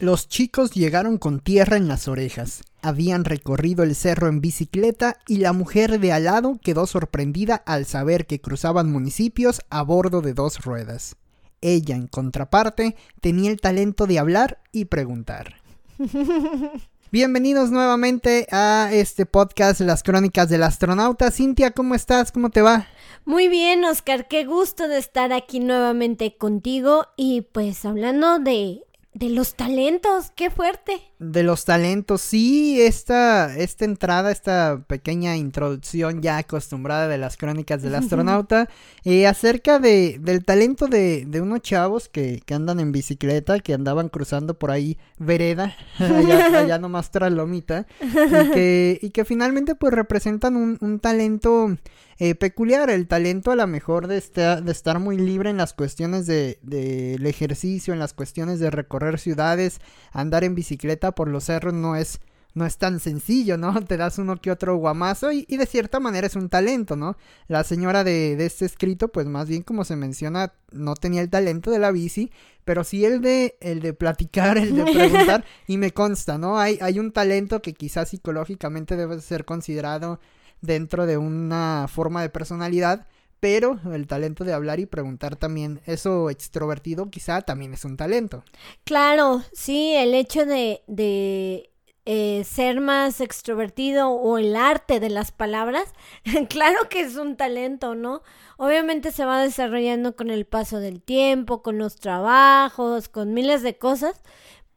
Los chicos llegaron con tierra en las orejas. Habían recorrido el cerro en bicicleta y la mujer de al lado quedó sorprendida al saber que cruzaban municipios a bordo de dos ruedas. Ella, en contraparte, tenía el talento de hablar y preguntar. Bienvenidos nuevamente a este podcast Las Crónicas del Astronauta. Cintia, ¿cómo estás? ¿Cómo te va? Muy bien, Oscar, qué gusto de estar aquí nuevamente contigo y pues hablando de de los talentos, qué fuerte. De los talentos, sí, esta, esta entrada, esta pequeña introducción ya acostumbrada de las crónicas del astronauta, eh, acerca de, del talento de, de unos chavos que, que, andan en bicicleta, que andaban cruzando por ahí vereda, allá, allá nomás tras lomita, y que, y que finalmente pues representan un, un talento eh, peculiar, el talento a lo mejor de, de estar muy libre en las cuestiones del de, ejercicio, en las cuestiones de recorrer ciudades, andar en bicicleta por los cerros no es no es tan sencillo, ¿no? Te das uno que otro guamazo y, y de cierta manera es un talento, ¿no? La señora de, de, este escrito, pues más bien como se menciona, no tenía el talento de la bici, pero sí el de, el de platicar, el de preguntar, y me consta, ¿no? Hay, hay un talento que quizás psicológicamente debe ser considerado dentro de una forma de personalidad, pero el talento de hablar y preguntar también, eso extrovertido quizá también es un talento. Claro, sí, el hecho de, de eh, ser más extrovertido o el arte de las palabras, claro que es un talento, ¿no? Obviamente se va desarrollando con el paso del tiempo, con los trabajos, con miles de cosas,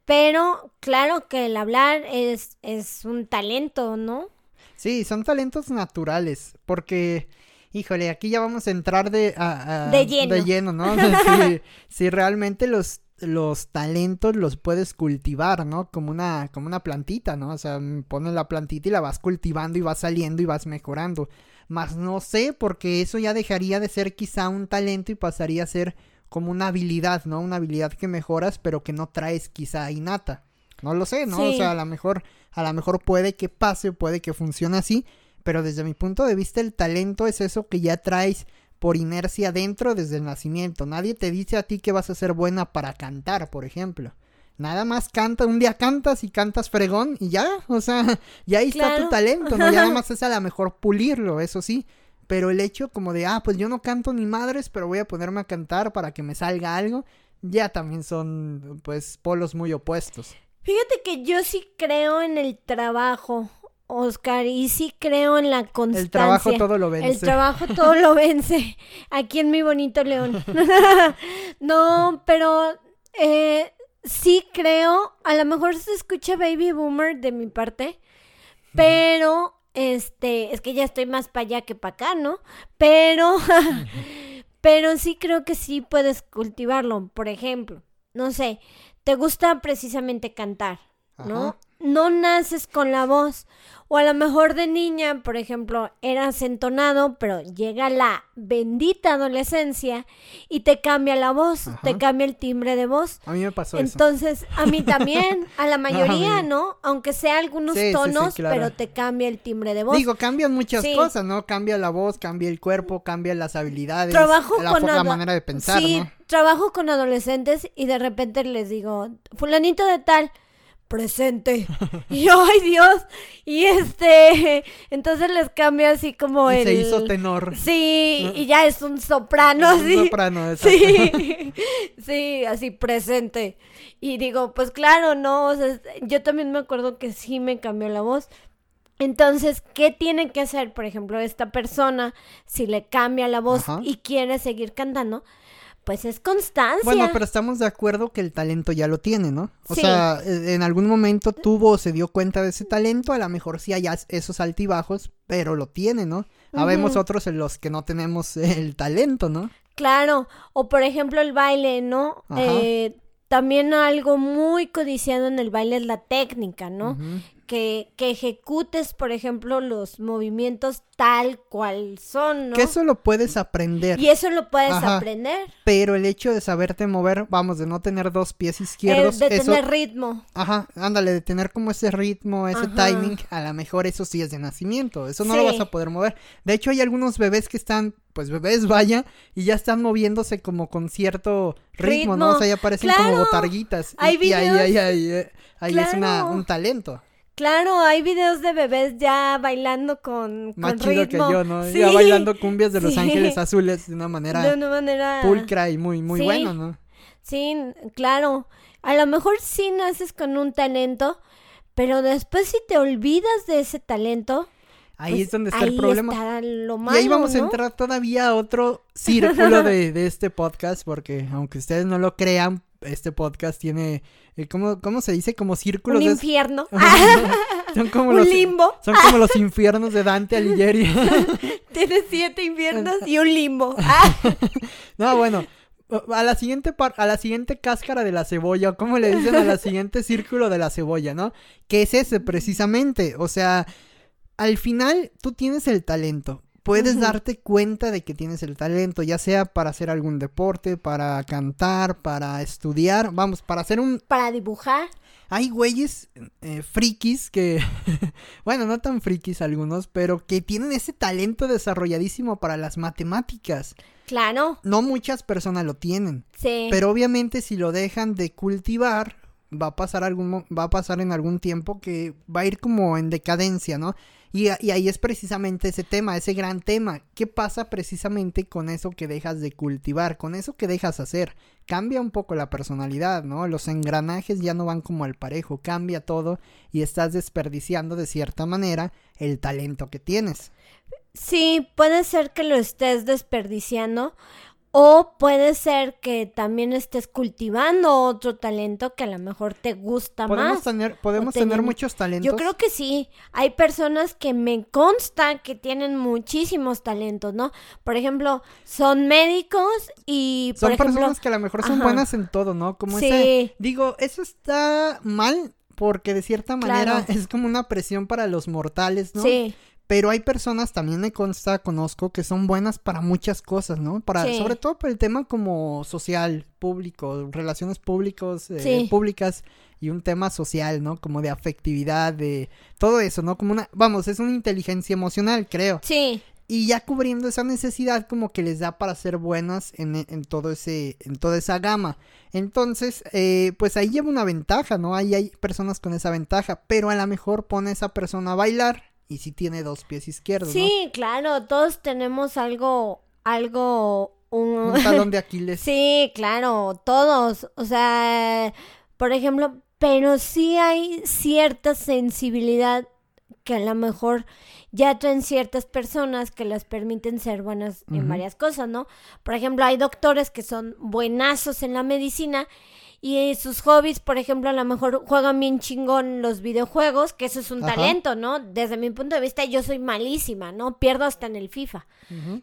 pero claro que el hablar es, es un talento, ¿no? Sí, son talentos naturales, porque, híjole, aquí ya vamos a entrar de, a, de lleno, de lleno ¿no? si, realmente los, los talentos los puedes cultivar, ¿no? Como una, como una plantita, ¿no? O sea, pones la plantita y la vas cultivando y vas saliendo y vas mejorando. Más no sé, porque eso ya dejaría de ser quizá un talento y pasaría a ser como una habilidad, ¿no? Una habilidad que mejoras, pero que no traes quizá innata. No lo sé, ¿no? Sí. O sea, a lo mejor a lo mejor puede que pase, puede que funcione así, pero desde mi punto de vista el talento es eso que ya traes por inercia dentro desde el nacimiento. Nadie te dice a ti que vas a ser buena para cantar, por ejemplo. Nada más canta, un día cantas y cantas fregón y ya, o sea, ya ahí claro. está tu talento, ¿no? Ya nada más es a lo mejor pulirlo, eso sí. Pero el hecho como de, ah, pues yo no canto ni madres, pero voy a ponerme a cantar para que me salga algo, ya también son, pues, polos muy opuestos. Fíjate que yo sí creo en el trabajo, Oscar, y sí creo en la constancia. El trabajo todo lo vence. El trabajo todo lo vence. Aquí en mi bonito León. no, pero eh, sí creo, a lo mejor se escucha baby boomer de mi parte, pero este, es que ya estoy más para allá que para acá, ¿no? Pero, pero sí creo que sí puedes cultivarlo. Por ejemplo, no sé, te gusta precisamente cantar, ¿no? Ajá. No naces con la voz. O a lo mejor de niña, por ejemplo, eras entonado, pero llega la bendita adolescencia y te cambia la voz, Ajá. te cambia el timbre de voz. A mí me pasó Entonces, eso. a mí también, a la mayoría, ¿no? Aunque sea algunos sí, tonos, sí, sí, claro. pero te cambia el timbre de voz. Digo, cambian muchas cosas, ¿no? Cambia la voz, cambia el cuerpo, cambia las habilidades, trabajo la, con la manera de pensar. Trabajo con adolescentes y de repente les digo, fulanito de tal, presente. Y yo, ay Dios. Y este, entonces les cambia así como y el. Se hizo tenor. Sí, y ya es un soprano es así. Un soprano, exacto. Sí, sí, así presente. Y digo, pues claro, no. O sea, yo también me acuerdo que sí me cambió la voz. Entonces, ¿qué tiene que hacer, por ejemplo, esta persona si le cambia la voz Ajá. y quiere seguir cantando? Pues es constancia. Bueno, pero estamos de acuerdo que el talento ya lo tiene, ¿no? O Sí. sea, eh, en algún momento tuvo o se dio cuenta de ese talento, a lo mejor sí hay esos altibajos, pero lo tiene, ¿no? Habemos otros en los que no tenemos el talento, ¿no? Claro, o por ejemplo el baile, ¿no? Eh, también algo muy codiciado en el baile es la técnica, ¿no? Que, que ejecutes, por ejemplo, los movimientos tal cual son, ¿no? Que eso lo puedes aprender. Y eso lo puedes Ajá. aprender. Pero el hecho de saberte mover, vamos, de no tener dos pies Eh, izquierdos, de eso, tener ritmo. ajá, ándale, de tener como ese ritmo, ese Ajá. timing, a lo mejor eso sí es de nacimiento, eso no lo vas a poder mover. De hecho, hay algunos bebés que están, pues bebés vaya, y ya están moviéndose como con cierto ritmo, ¿no? O sea, ya parecen Claro. como botarguitas. Hay y, y ahí, videos. ahí, ahí, eh, ahí es una, Claro. un talento. Claro, hay videos de bebés ya bailando con, Más con chido ritmo. que yo, ¿no? Sí, Ya bailando cumbias de Los Sí. Ángeles Azules de una manera De una manera... pulcra y muy, muy Sí. bueno, ¿no? Sí, claro. A lo mejor sí naces con un talento, pero después si te olvidas de ese talento, Ahí pues es donde está el ahí problema. está lo y malo, ahí vamos a entrar todavía a otro círculo de, de este podcast, porque aunque ustedes no lo crean, este podcast tiene, eh, ¿cómo, cómo se dice? Como círculos Un de... infierno. son como un los, limbo. Son como los infiernos de Dante Alighieri. Tienes siete infiernos y un limbo. No, bueno, a la siguiente par- a la siguiente cáscara de la cebolla, o como le dicen a la siguiente círculo de la cebolla, ¿no? Que es ese precisamente, o sea, al final tú tienes el talento. Puedes darte cuenta de que tienes el talento, ya sea para hacer algún deporte, para cantar, para estudiar, vamos, para hacer un... para dibujar. Hay güeyes eh, frikis que, bueno, no tan frikis algunos, pero que tienen ese talento desarrolladísimo para las matemáticas. Claro, No muchas personas lo tienen. sí. Pero obviamente si lo dejan de cultivar, va a pasar algún va a pasar en algún tiempo que va a ir como en decadencia, ¿no? Y, y ahí es precisamente ese tema, ese gran tema. ¿Qué pasa precisamente con eso que dejas de cultivar, con eso que dejas hacer? Cambia un poco la personalidad, ¿no? Los engranajes ya no van como al parejo, cambia todo y estás desperdiciando de cierta manera el talento que tienes. Sí, puede ser que lo estés desperdiciando o puede ser que también estés cultivando otro talento que a lo mejor te gusta Podemos más. tener, podemos tener- tener muchos talentos. Yo creo que sí. Hay personas que me consta que tienen muchísimos talentos, ¿no? Por ejemplo, son médicos y, Son ejemplo, personas que a lo mejor son ajá. buenas en todo, ¿no? Como Sí. ese, digo, eso está mal porque de cierta manera Claro. es como una presión para los mortales, ¿no? sí, Pero hay personas, también me consta, conozco, que son buenas para muchas cosas, ¿no? Para, Sí. sobre todo por el tema como social, público, relaciones públicos, eh, Sí. públicas y un tema social, ¿no? Como de afectividad, de todo eso, ¿no? Como una, vamos, es una inteligencia emocional, creo. sí, Y ya cubriendo esa necesidad como que les da para ser buenas en, en todo ese, en toda esa gama. Entonces, eh, pues ahí lleva una ventaja, ¿no? Ahí hay personas con esa ventaja, pero a lo mejor pone a esa persona a bailar y si tiene dos pies izquierdos, sí, claro, todos tenemos algo, algo, un, talón de Aquiles. Sí, claro, todos. O sea, por ejemplo, pero sí hay cierta sensibilidad que a lo mejor ya traen ciertas personas que las permiten ser buenas en varias cosas, ¿no? Por ejemplo, hay doctores que son buenazos en la medicina y sus hobbies, por ejemplo, a lo mejor juegan bien chingón los videojuegos, que eso es un Ajá. talento, ¿no? Desde mi punto de vista, yo soy malísima, ¿no? Pierdo hasta en el FIFA.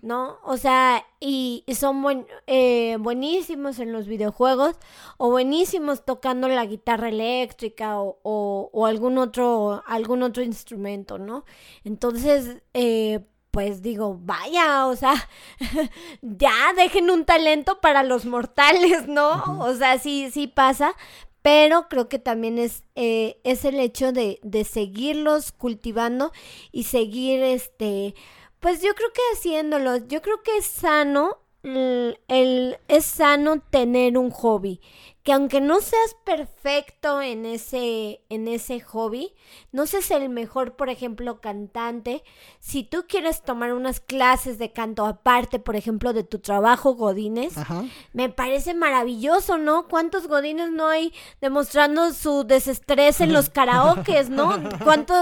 ¿no? O sea, y, y son buen, eh, buenísimos en los videojuegos o buenísimos tocando la guitarra eléctrica o, o- o algún otro algún otro instrumento, ¿no? Entonces, eh, pues digo, vaya, o sea, ya dejen un talento para los mortales, ¿no? O sea, sí, sí pasa, pero creo que también es, eh, es el hecho de, de seguirlos cultivando y seguir, este, pues yo creo que haciéndolos, yo creo que es sano, el, es sano tener un hobby, que aunque no seas perfecto en ese, en ese hobby, no seas el mejor, por ejemplo, cantante, si tú quieres tomar unas clases de canto aparte, por ejemplo, de tu trabajo, Godines, Ajá. me parece maravilloso, ¿no? ¿Cuántos godines no hay demostrando su desestrés en los karaokes, ¿no? ¿Cuánto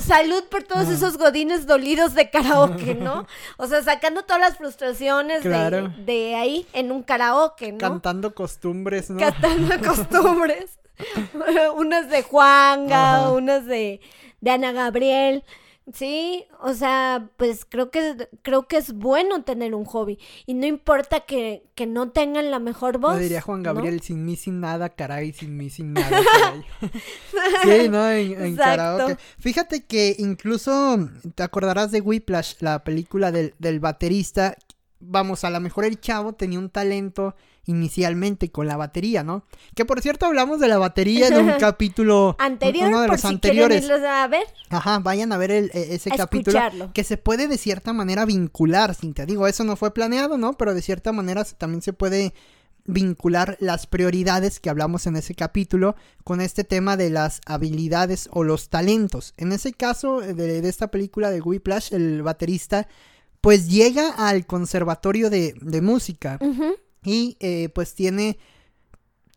salud por todos esos godines dolidos de karaoke, ¿no? O sea, sacando todas las frustraciones de- de, ahí en un karaoke, ¿no? Cantando costumbres, ¿no? Cantando costumbres. unas de Juanga, Ajá. unas de, de Ana Gabriel. Sí, o sea, pues creo que creo que es bueno tener un hobby y no importa que, que no tengan la mejor voz. Lo diría Juan Gabriel, sin mí sin nada, caray, sin mí sin nada, caray. sí, ¿no? En, en karaoke. Fíjate que incluso te acordarás de Whiplash, la película del, del baterista. Vamos, a lo mejor el chavo tenía un talento inicialmente con la batería, ¿no? Que por cierto hablamos de la batería en un capítulo anterior, uno de los anteriores. a ver. Ajá, vayan a ver el, e, ese capítulo que se puede de cierta manera vincular, sin te digo, eso no fue planeado, ¿no? Pero de cierta manera también se puede vincular las prioridades que hablamos en ese capítulo con este tema de las habilidades o los talentos. En ese caso de, de esta película de Whiplash, el baterista pues llega al conservatorio de, de música. Y eh, pues tiene.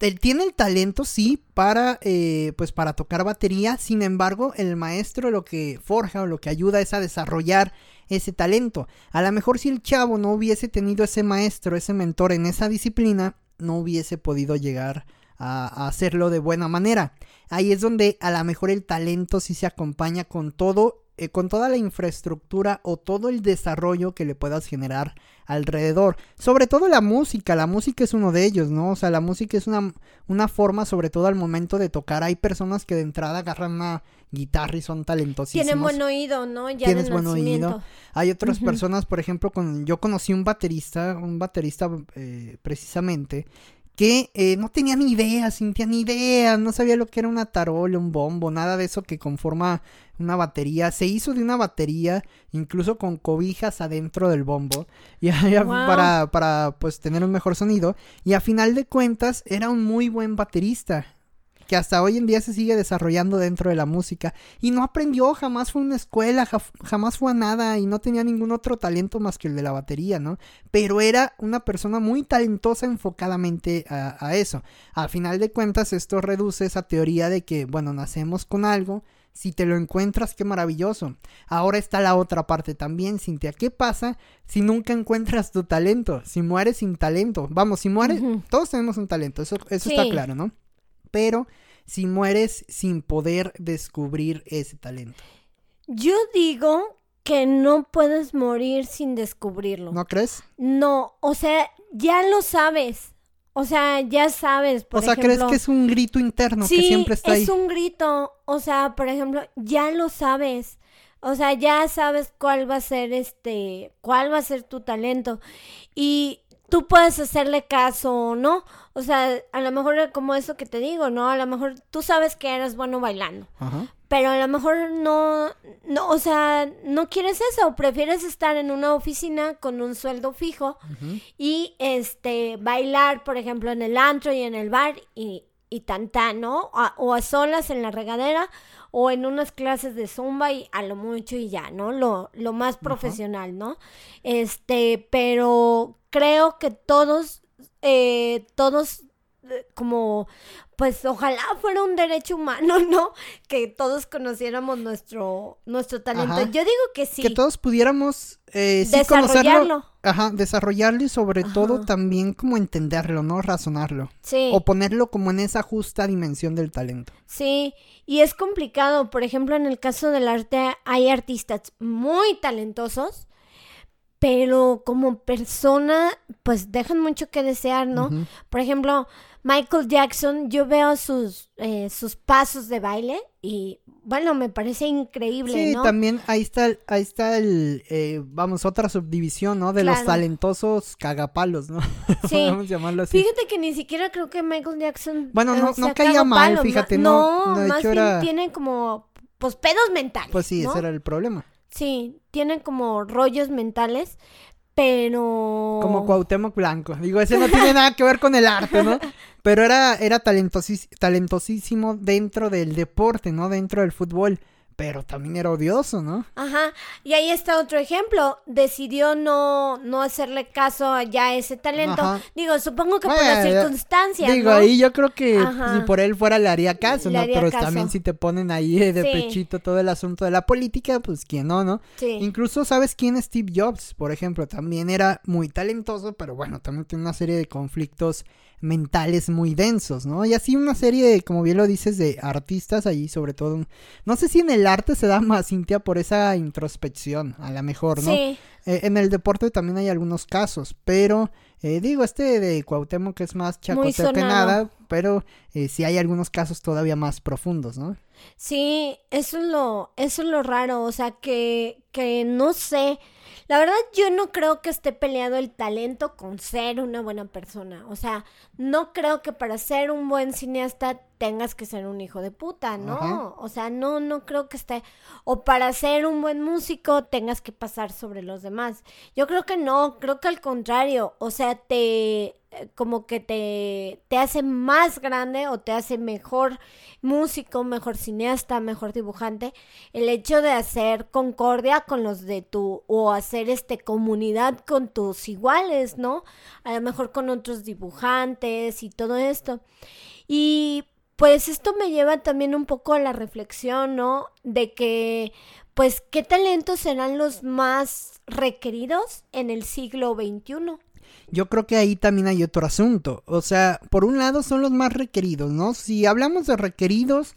Él tiene el talento, sí, para, eh, pues para tocar batería. Sin embargo, el maestro lo que forja o lo que ayuda es a desarrollar ese talento. A lo mejor si el chavo no hubiese tenido ese maestro, ese mentor en esa disciplina, no hubiese podido llegar a, a, hacerlo de buena manera. Ahí es donde a lo mejor el talento sí se acompaña con todo eh, con toda la infraestructura o todo el desarrollo que le puedas generar alrededor. Sobre todo la música, la música es uno de ellos, ¿no? O sea, la música es una, una forma, sobre todo al momento de tocar. Hay personas que de entrada agarran una guitarra y son talentosísimos. Tienen buen oído, ¿no? Ya Tienes buen oído. Hay otras personas, por ejemplo, con, yo conocí un baterista, un baterista eh, precisamente, que eh, no tenía ni idea, sentía ni idea, no sabía lo que era una tarola, un bombo, nada de eso que conforma una batería. Se hizo de una batería, incluso con cobijas adentro del bombo, y, para, para pues tener un mejor sonido. Y a final de cuentas era un muy buen baterista que hasta hoy en día se sigue desarrollando dentro de la música. Y no aprendió, jamás fue a una escuela, jamás fue a nada y no tenía ningún otro talento más que el de la batería, ¿no? Pero era una persona muy talentosa enfocadamente a, a eso. A final de cuentas, esto reduce esa teoría de que, bueno, nacemos con algo. Si te lo encuentras, qué maravilloso. Ahora está la otra parte también, Cintia. ¿Qué pasa si nunca encuentras tu talento? Si mueres sin talento. Vamos, si mueres, todos tenemos un talento, eso, eso está claro, ¿no? Pero si mueres sin poder descubrir ese talento? Yo digo que no puedes morir sin descubrirlo. ¿No crees? No, o sea, ya lo sabes. O sea, ya sabes. Por o sea, ¿crees que es un grito interno que siempre está ahí? Es un grito. O sea, por ejemplo, ya lo sabes. O sea, ya sabes cuál va a ser este, cuál va a ser tu talento. Y tú puedes hacerle caso o no. O sea, a lo mejor como eso que te digo, ¿no? A lo mejor tú sabes que eres bueno bailando. Pero a lo mejor no, no, o sea, no quieres eso, prefieres estar en una oficina con un sueldo fijo y este bailar, por ejemplo, en el antro y en el bar y, y tan ¿no? o a solas en la regadera o en unas clases de zumba y a lo mucho y ya, ¿no? Lo, lo más profesional, ¿no? Este, pero creo que todos, eh, todos eh, como pues ojalá fuera un derecho humano, ¿no? Que todos conociéramos nuestro, nuestro talento. Yo digo que sí. Que todos pudiéramos eh, desarrollarlo. Ajá, desarrollarlo y sobre todo también como entenderlo, ¿no? Razonarlo. Sí. O ponerlo como en esa justa dimensión del talento. Sí, y es complicado. Por ejemplo, en el caso del arte hay artistas muy talentosos pero como persona, pues dejan mucho que desear, ¿no? Por ejemplo, Michael Jackson, yo veo sus, eh, sus pasos de baile y, bueno, me parece increíble, sí, también ahí está, ahí está el, eh, vamos, otra subdivisión, ¿no? De los talentosos cagapalos, ¿no? Sí. Podemos llamarlo así. Fíjate que ni siquiera creo que Michael Jackson... Bueno, no, no caía mal, fíjate, no. No, más bien tiene como, pues, pedos mentales, Pues sí, ese era el problema. Sí, tienen como rollos mentales, pero... Como Cuauhtémoc Blanco. Digo, ese no tiene nada que ver con el arte, ¿no? Pero era, era talentosísimo dentro del deporte, ¿no? Dentro del fútbol pero también era odioso, ¿no? Ajá, y ahí está otro ejemplo, decidió no, no hacerle caso a ya ese talento, digo, supongo que por las circunstancias, Digo, ahí yo creo que si por él fuera le haría caso, ¿no? pero también si te ponen ahí de pechito todo el asunto de la política, pues quién no, ¿no? Sí. Incluso, ¿sabes quién es Steve Jobs? Por ejemplo, también era muy talentoso, pero bueno, también tiene una serie de conflictos mentales muy densos, ¿no? Y así una serie, como bien lo dices, de artistas allí, sobre todo, no sé si en el arte se da más, Cintia, por esa introspección, a lo mejor, ¿no? Sí. Eh, en el deporte también hay algunos casos, pero eh, digo, este de Cuauhtémoc que es más chacoteo que nada, pero eh, sí hay algunos casos todavía más profundos, ¿no? Sí, eso es lo, eso es lo raro, o sea, que, que no sé. La verdad, yo no creo que esté peleado el talento con ser una buena persona. O sea, no creo que para ser un buen cineasta tengas que ser un hijo de puta, ¿no? Ajá. O sea, no, no creo que esté. O para ser un buen músico tengas que pasar sobre los demás. Yo creo que no, creo que al contrario. O sea, te eh, como que te, te hace más grande o te hace mejor músico, mejor cineasta, mejor dibujante, el hecho de hacer concordia con los de tu, o hacer este comunidad con tus iguales, ¿no? A lo mejor con otros dibujantes y todo esto. Y pues esto me lleva también un poco a la reflexión, ¿no? De que, pues, ¿qué talentos serán los más requeridos en el siglo XXI? Yo creo que ahí también hay otro asunto. O sea, por un lado son los más requeridos, ¿no? Si hablamos de requeridos,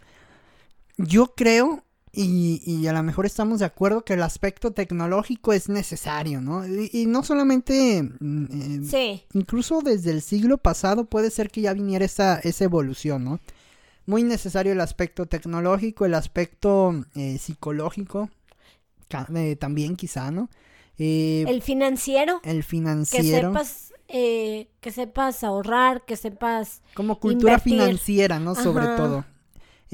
yo creo, y, y a lo mejor estamos de acuerdo, que el aspecto tecnológico es necesario, ¿no? Y, y no solamente, mm, eh, Sí, incluso desde el siglo pasado puede ser que ya viniera esa, esa evolución, ¿no? Muy necesario el aspecto tecnológico, el aspecto eh, psicológico, eh, también quizá, ¿no? Eh, el financiero. el que financiero. sepas eh, que sepas ahorrar, que sepas Como cultura invertir. financiera, ¿no? Sobre Ajá. todo.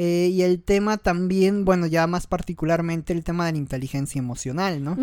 Eh, y el tema también, bueno, ya más particularmente el tema de la inteligencia emocional, ¿no?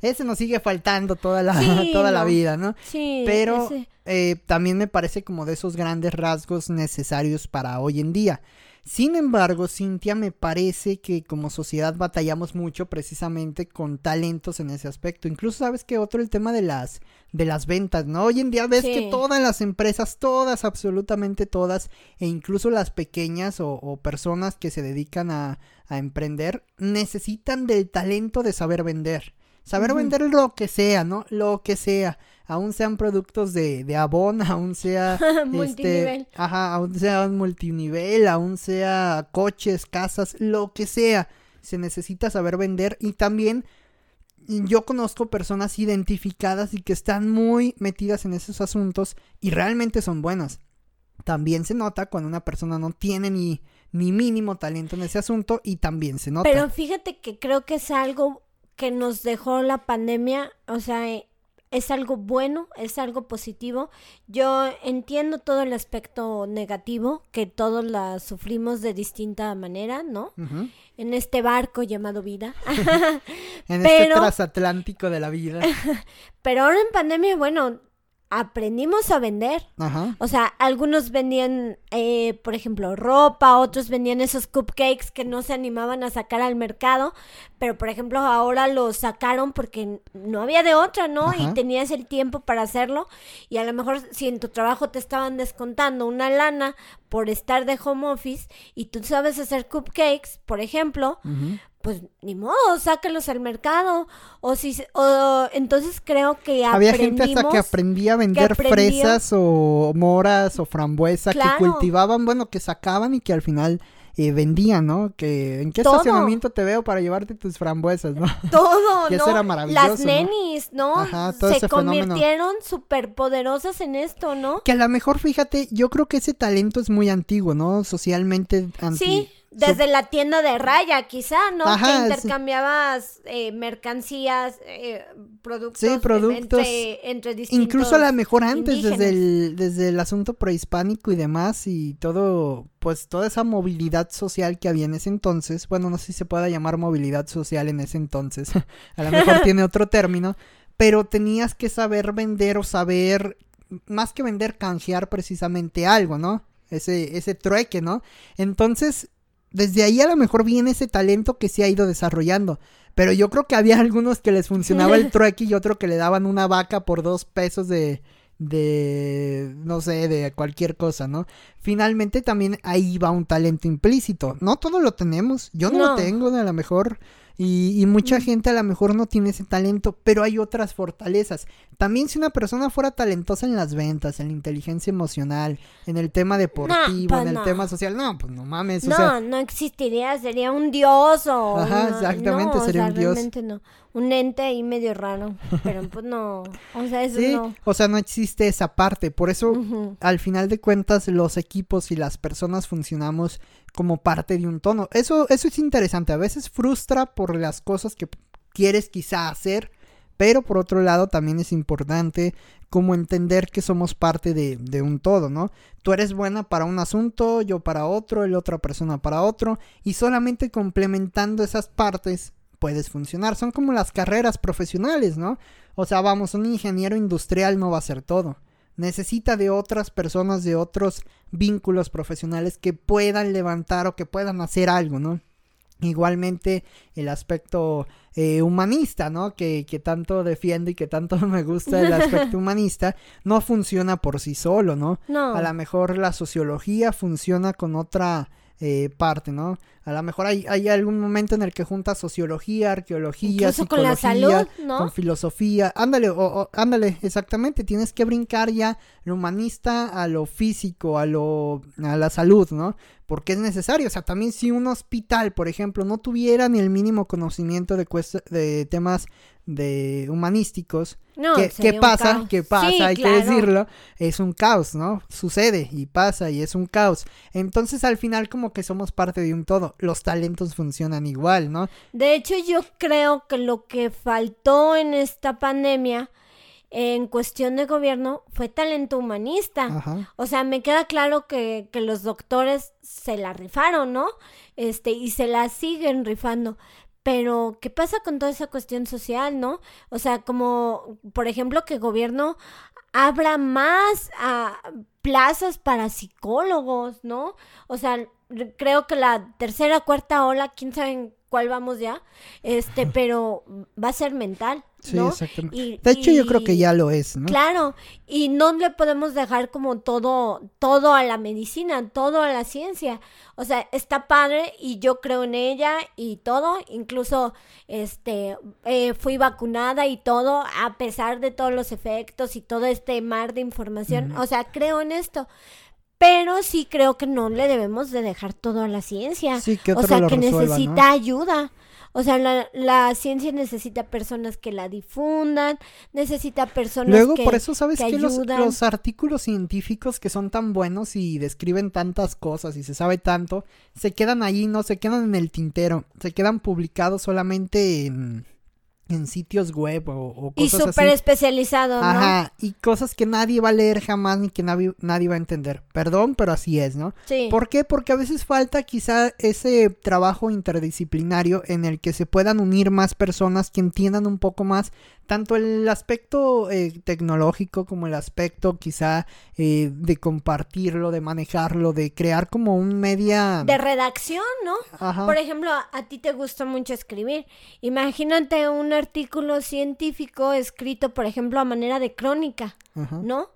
Ese nos sigue faltando toda la, Sí, toda la vida, ¿no? Sí, Pero ese- eh, también me parece como de esos grandes rasgos necesarios para hoy en día. Sin embargo, Cintia, me parece que como sociedad batallamos mucho precisamente con talentos en ese aspecto. Incluso sabes que otro el tema de las de las ventas, ¿no? Hoy en día ves Sí. que todas las empresas, todas, absolutamente todas, e incluso las pequeñas o, o personas que se dedican a, a emprender, necesitan del talento de saber vender. Saber vender lo que sea, ¿no? Lo que sea. Aún sean productos de, de Avon, aún sea Multinivel. este, ajá, aún sea un multinivel, aún sea coches, casas, lo que sea. Se necesita saber vender y también yo conozco personas identificadas y que están muy metidas en esos asuntos y realmente son buenas. También se nota cuando una persona no tiene ni, ni mínimo talento en ese asunto y también se nota. Pero fíjate que creo que es algo que nos dejó la pandemia, o sea, eh, es algo bueno, es algo positivo. Yo entiendo todo el aspecto negativo, que todos la sufrimos de distinta manera, ¿no? En este barco llamado vida. En este transatlántico de la vida. Pero ahora en pandemia, bueno, aprendimos a vender. Ajá. O sea, algunos vendían, eh, por ejemplo, ropa, otros vendían esos cupcakes que no se animaban a sacar al mercado, pero por ejemplo ahora los sacaron porque no había de otra, ¿no? Ajá. Y tenías el tiempo para hacerlo y a lo mejor si en tu trabajo te estaban descontando una lana por estar de home office y tú sabes hacer cupcakes, por ejemplo. Pues ni modo, sácalos al mercado. O si, o entonces creo que Había gente hasta que aprendía a vender aprendió- fresas o moras o frambuesa Claro. que cultivaban, bueno, que sacaban y que al final eh, vendían, ¿no? Que en qué Todo. estacionamiento te veo para llevarte tus frambuesas, ¿no? Todo, eso ¿no? era maravilloso, Las nenis, ¿no? Ajá, todo Se ese convirtieron súper poderosas en esto, ¿no? Que a lo mejor, fíjate, yo creo que ese talento es muy antiguo, ¿no? Socialmente anti... Sí, desde la tienda de raya, quizá, ¿no? Ajá, que intercambiabas eh, mercancías, eh, productos, Sí, productos. Entre, entre distintos Incluso a lo mejor antes, desde el, desde el asunto prehispánico y demás, y todo, pues toda esa movilidad social que había en ese entonces, bueno, no sé si se pueda llamar movilidad social en ese entonces, a lo mejor tiene otro término, pero tenías que saber vender o saber, más que vender, canjear precisamente algo, ¿no? Ese, ese trueque, ¿no? Entonces, desde ahí a lo mejor viene ese talento que se ha ido desarrollando. Pero yo creo que había algunos que les funcionaba el trueque y otro que le daban una vaca por dos pesos de, de, no sé, de cualquier cosa, ¿no? Finalmente también ahí va un talento implícito. No todo lo tenemos. Yo no, lo No. tengo, a lo mejor Y, y mucha gente a lo mejor no tiene ese talento, pero hay otras fortalezas. También si una persona fuera talentosa en las ventas, en la inteligencia emocional, en el tema deportivo, pues en el no. tema social, no, pues no mames, o No, sea, no existiría, sería un dios o... Ajá, exactamente, no, o sería sea, un dios. Realmente no. Un ente ahí medio raro, pero pues no, o sea, eso sí, no. o sea, no existe esa parte, por eso al final de cuentas los equipos y las personas funcionamos como parte de un tono. Eso, eso es interesante. A veces frustra por las cosas que quieres quizá hacer, pero por otro lado también es importante como entender que somos parte de, de un todo, ¿no? Tú eres buena para un asunto, yo para otro, el otra persona para otro, y solamente complementando esas partes puedes funcionar. Son como las carreras profesionales, ¿no? O sea, vamos, un ingeniero industrial no va a ser todo necesita de otras personas, de otros vínculos profesionales que puedan levantar o que puedan hacer algo, ¿no? Igualmente el aspecto eh, humanista, ¿no? Que, que tanto defiendo y que tanto me gusta el aspecto humanista, no funciona por sí solo, ¿no? No. A lo mejor la sociología funciona con otra eh, parte, ¿no? A lo mejor hay, hay algún momento en el que junta sociología, arqueología, Incluso con la psicología, salud, ¿no? con filosofía. Ándale, o- o- ándale, exactamente. Tienes que brincar ya lo humanista a lo físico, a lo a la salud, ¿no? Porque es necesario. O sea, también si un hospital, por ejemplo, no tuviera ni el mínimo conocimiento de, de temas de humanísticos, No, ¿Qué, qué pasa? ¿Qué pasa? Sí, Hay claro. que decirlo. Es un caos, ¿no? Sucede y pasa y es un caos. Entonces al final como que somos parte de un todo. Los talentos funcionan igual, ¿no? De hecho, yo creo que lo que faltó en esta pandemia en cuestión de gobierno fue talento humanista. Ajá. O sea, me queda claro que, que los doctores se la rifaron, ¿no? Este, y se la siguen rifando. Pero, ¿qué pasa con toda esa cuestión social, no? O sea, como, por ejemplo, que el gobierno abra más a plazas para psicólogos, ¿no? O sea, re- creo que la tercera, cuarta ola, quién sabe en cuál vamos ya, este, pero va a ser mental, Sí, ¿no? exactamente. Y- De hecho yo creo que ya lo es, ¿no? Claro, y no le podemos dejar como todo, todo a la medicina, todo a la ciencia. O sea, está padre y yo creo en ella y todo, incluso este eh, fui vacunada y todo, a pesar de todos los efectos y todo este mar de información. O sea, creo en esto. Pero sí creo que no le debemos de dejar todo a la ciencia. Sí, que o sea, lo que resuelva, necesita ¿no? ayuda. O sea, la, la ciencia necesita personas que la difundan, necesita personas Luego, que, por eso, ¿sabes que que los, los artículos científicos que son tan buenos y describen tantas cosas y se sabe tanto, se quedan ahí, no se quedan en el tintero, se quedan publicados solamente en, en sitios web o, o y cosas súper así. especializado, ¿no? Ajá, y cosas que nadie va a leer jamás ni que nadie, nadie va a entender. Perdón, pero así es, ¿no? Sí. ¿Por qué? Porque a veces falta quizá ese trabajo interdisciplinario en el que se puedan unir más personas que entiendan un poco más tanto el aspecto eh, tecnológico como el aspecto quizá eh, de compartirlo, de manejarlo, de crear como un media... De redacción, ¿no? Ajá. Por ejemplo, a, ti te gusta mucho escribir. Imagínate un artículo científico escrito, por ejemplo, a manera de crónica, Ajá. ¿no?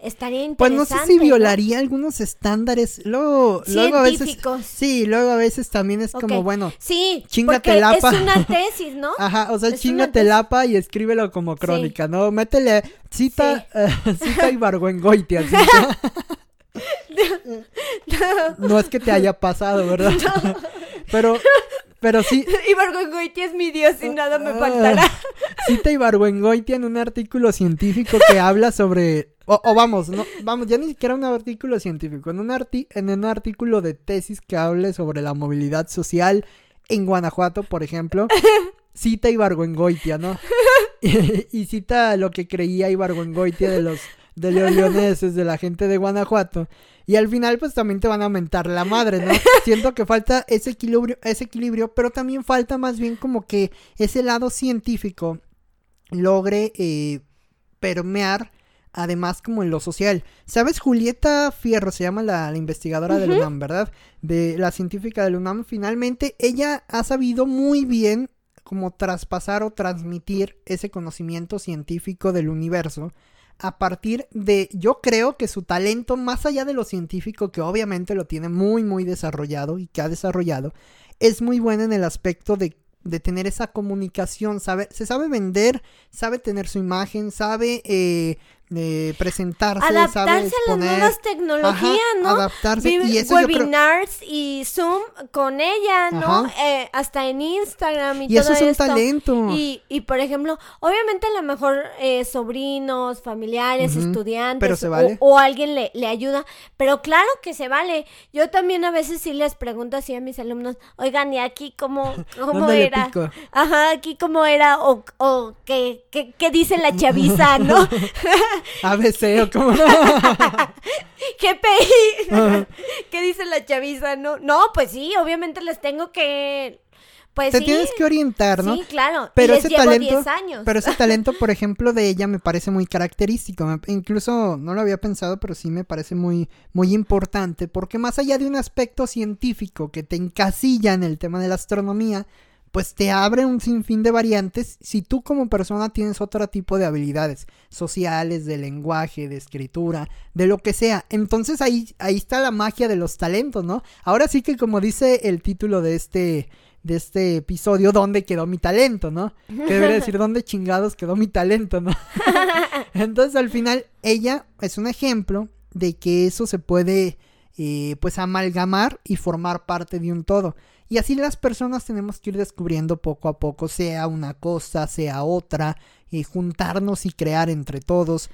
Estaría Pues interesante. no sé si ¿no? violaría algunos estándares. Luego, luego a veces. Sí, luego a veces también es como, bueno, Sí, Chíngate porque el apa. es una tesis, ¿no? Ajá, o sea, Es chingate el APA y escríbelo como crónica, ¿no? Métele cita, eh, cita Ibargüengoitia. así, ¿no? No es que te haya pasado, ¿verdad? Pero, pero sí, Ibargüengoitia es mi dios y nada me Ah, faltará. Cita Ibargüengoitia en un artículo científico que habla sobre. O, o vamos, no, vamos, ya ni siquiera un artículo científico, en un, arti- en un artículo de tesis que hable sobre la movilidad social en Guanajuato, por ejemplo. Cita Ibargüengoitia, ¿no? Y, y cita lo que creía Ibargüengoitia de los de los leoneses, de la gente de Guanajuato. Y al final, pues también te van a mentar la madre, ¿no? Siento que falta ese equilibrio, ese equilibrio, pero también falta más bien como que ese lado científico logre eh, permear además como en lo social. ¿Sabes? Julieta Fierro se llama la, la investigadora del UNAM, ¿verdad? De la científica del UNAM. Finalmente, ella ha sabido muy bien como traspasar o transmitir ese conocimiento científico del universo a partir de, yo creo que su talento, más allá de lo científico, que obviamente lo tiene muy, muy desarrollado y que ha desarrollado, es muy buena en el aspecto de de tener esa comunicación, sabe, se sabe vender, sabe tener su imagen, sabe eh, eh, presentarse, adaptarse a las nuevas tecnologías, ajá, ¿no? adaptarse y eso yo creo- webinars y Zoom con ella, ¿no? Eh, hasta en Instagram y, y eso todo es un esto. talento. Y, y por ejemplo, obviamente a lo mejor eh, sobrinos, familiares, estudiantes pero se o- vale. o, alguien le, le ayuda, pero claro que se vale. Yo también a veces sí les pregunto así a mis alumnos, oigan, ¿y aquí cómo, cómo ¿Dónde le era? pico? Ajá, aquí cómo era o, o qué, qué, qué dice la chaviza, ¿no? ABC o como... GPI. Ajá. ¿Qué dice la chaviza? No, no, pues sí, obviamente les tengo que. Pues Te sí. tienes que orientar, ¿no? Sí, claro. Pero y les ese llevo talento, 10 años. pero ese talento, por ejemplo, de ella me parece muy característico. Me- incluso no lo había pensado, pero sí me parece muy, muy importante, porque más allá de un aspecto científico que te encasilla en el tema de la astronomía, pues te abre un sinfín de variantes si tú como persona tienes otro tipo de habilidades sociales, de lenguaje, de escritura, de lo que sea. Entonces ahí, ahí está la magia de los talentos, ¿no? Ahora sí que como dice el título de este, de este episodio, ¿dónde quedó mi talento, no? Que debería decir, ¿dónde chingados quedó mi talento, no? Entonces al final ella es un ejemplo de que eso se puede eh, pues amalgamar y formar parte de un todo. Y así las personas tenemos que ir descubriendo poco a poco, sea una cosa, sea otra, y juntarnos y crear entre todos.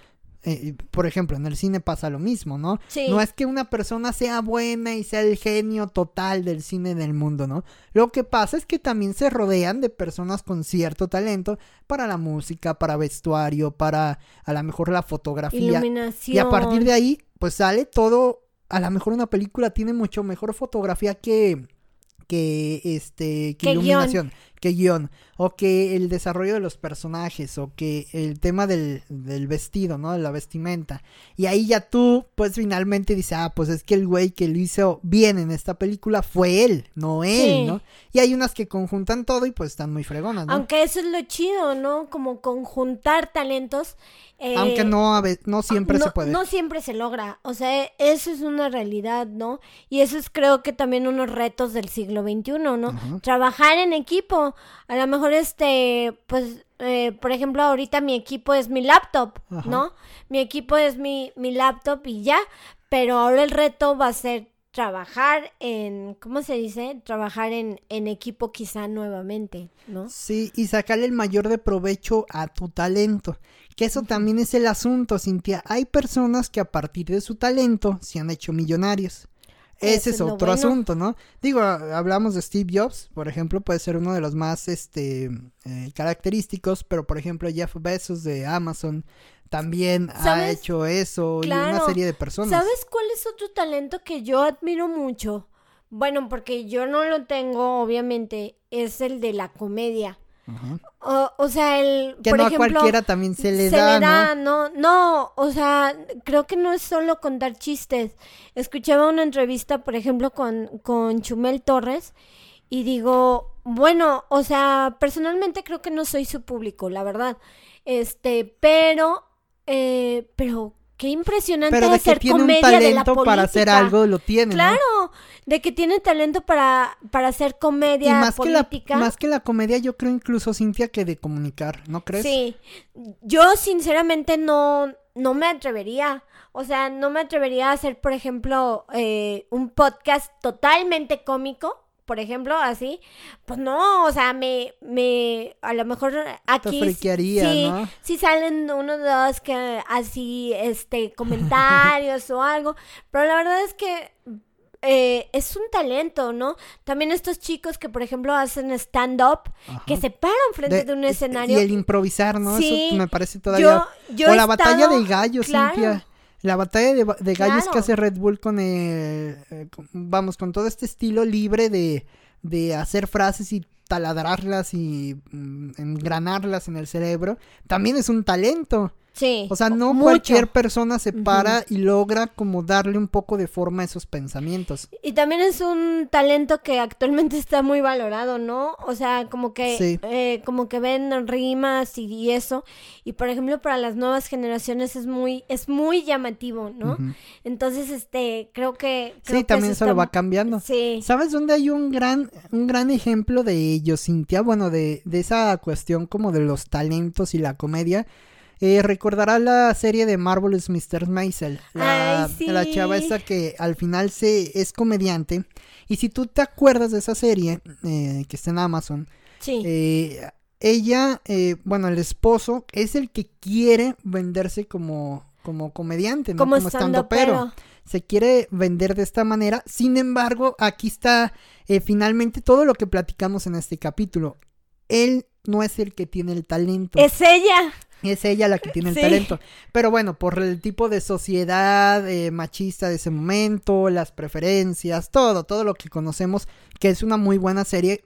Eh, por ejemplo, en el cine pasa lo mismo, ¿no? Sí. No es que una persona sea buena y sea el genio total del cine del mundo, ¿no? Lo que pasa es que también se rodean de personas con cierto talento para la música, para vestuario, para a lo mejor la fotografía. Iluminación. Y a partir de ahí, pues sale todo. A lo mejor una película tiene mucho mejor fotografía que. Que este. que Que iluminación. Que guion. O que el desarrollo de los personajes. O que el tema del, del vestido, ¿no? De la vestimenta. Y ahí ya tú, pues finalmente dices, ah, pues es que el güey que lo hizo bien en esta película fue él, no él, Sí. ¿no? Y hay unas que conjuntan todo y pues están muy fregonas, ¿no? Aunque eso es lo chido, ¿no? Como conjuntar talentos. eh, Aunque no, a no siempre no, se puede. No siempre se logra. O sea, eso es una realidad, ¿no? Y eso es creo que también unos retos del siglo XXI, ¿no? Ajá. Trabajar en equipo. A lo mejor este, pues, eh, por ejemplo, ahorita mi equipo es mi laptop, Ajá. ¿no? Mi equipo es mi, mi laptop y ya. Pero ahora el reto va a ser trabajar en, ¿cómo se dice? Trabajar en, en equipo quizá nuevamente, ¿no? Sí, y sacarle el mayor de provecho a tu talento. Que eso también es el asunto, Cintia. Hay personas que a partir de su talento se han hecho millonarios. Ese es es lo otro bueno. asunto, ¿no? Digo, hablamos de Steve Jobs, por ejemplo, puede ser uno de los más este, eh, característicos, pero por ejemplo Jeff Bezos de Amazon también ha hecho eso y una serie de personas. ¿Sabes cuál es otro talento que yo admiro mucho? Bueno, porque yo no lo tengo, obviamente, es el de la comedia. Ajá. O, o sea, el, Que por no ejemplo, a cualquiera también se le da, ¿no? no, no, o sea, creo que no es solo contar chistes. Escuchaba una entrevista, por ejemplo, con, con Chumel Torres y digo, bueno, o sea, personalmente creo que no soy su público, la verdad. Este, pero, eh, pero qué impresionante Pero de que hacer tiene un comedia de la talento para hacer política. algo, lo tiene, ¿no? Claro, de que tiene talento para, para hacer Y comedia más que, la, política. más que la comedia, yo creo incluso, Cintia, que de comunicar, ¿no crees? Sí, yo sinceramente no, no me atrevería. O sea, no me atrevería a hacer, por ejemplo, eh, un podcast totalmente cómico, por ejemplo, así. Pues no, o sea, me, me, a lo mejor aquí friquearía, sí, ¿no? sí salen uno o dos que así, este, comentarios o algo. Pero la verdad es que eh, es un talento, ¿no? También estos chicos que, por ejemplo, hacen stand-up, que se paran frente de, un este, escenario. Y el improvisar, ¿no? Sí, Eso me parece todavía. yo, yo o la batalla estado- de gallos, claro, Cintia. La batalla de, gallos que hace Red Bull con el. eh, con- vamos, con todo este estilo libre de, de hacer frases y taladrarlas y mm, engranarlas en el cerebro. También es un talento. Sí. O sea, no mucho. cualquier persona se para y logra como darle un poco de forma a esos pensamientos. Y también es un talento que actualmente está muy valorado, ¿no? O sea, como que, Sí. eh, como que ven rimas y, y eso. Y por ejemplo, para las nuevas generaciones es muy, es muy llamativo, ¿no? Entonces, este, creo que. creo Sí, que también se lo va cambiando. Sí. ¿Sabes dónde hay un gran, un gran ejemplo de ello, Cintia? Bueno, de, de esa cuestión como de los talentos y la comedia. Eh, recordará la serie de Marvelous Mr. Maisel, la, Ay, sí. la chava esa que al final se es comediante. Y si tú te acuerdas de esa serie, eh, que está en Amazon, Sí. eh, ella, eh, bueno, el esposo es el que quiere venderse como, como comediante, ¿no? como estando estando pero. se quiere vender de esta manera. Sin embargo, aquí está eh, finalmente todo lo que platicamos en este capítulo. Él no es el que tiene el talento. Es ella. Es ella la que tiene el Sí. talento. Pero bueno, por el tipo de sociedad eh, machista de ese momento, las preferencias, todo, todo lo que conocemos, que es una muy buena serie.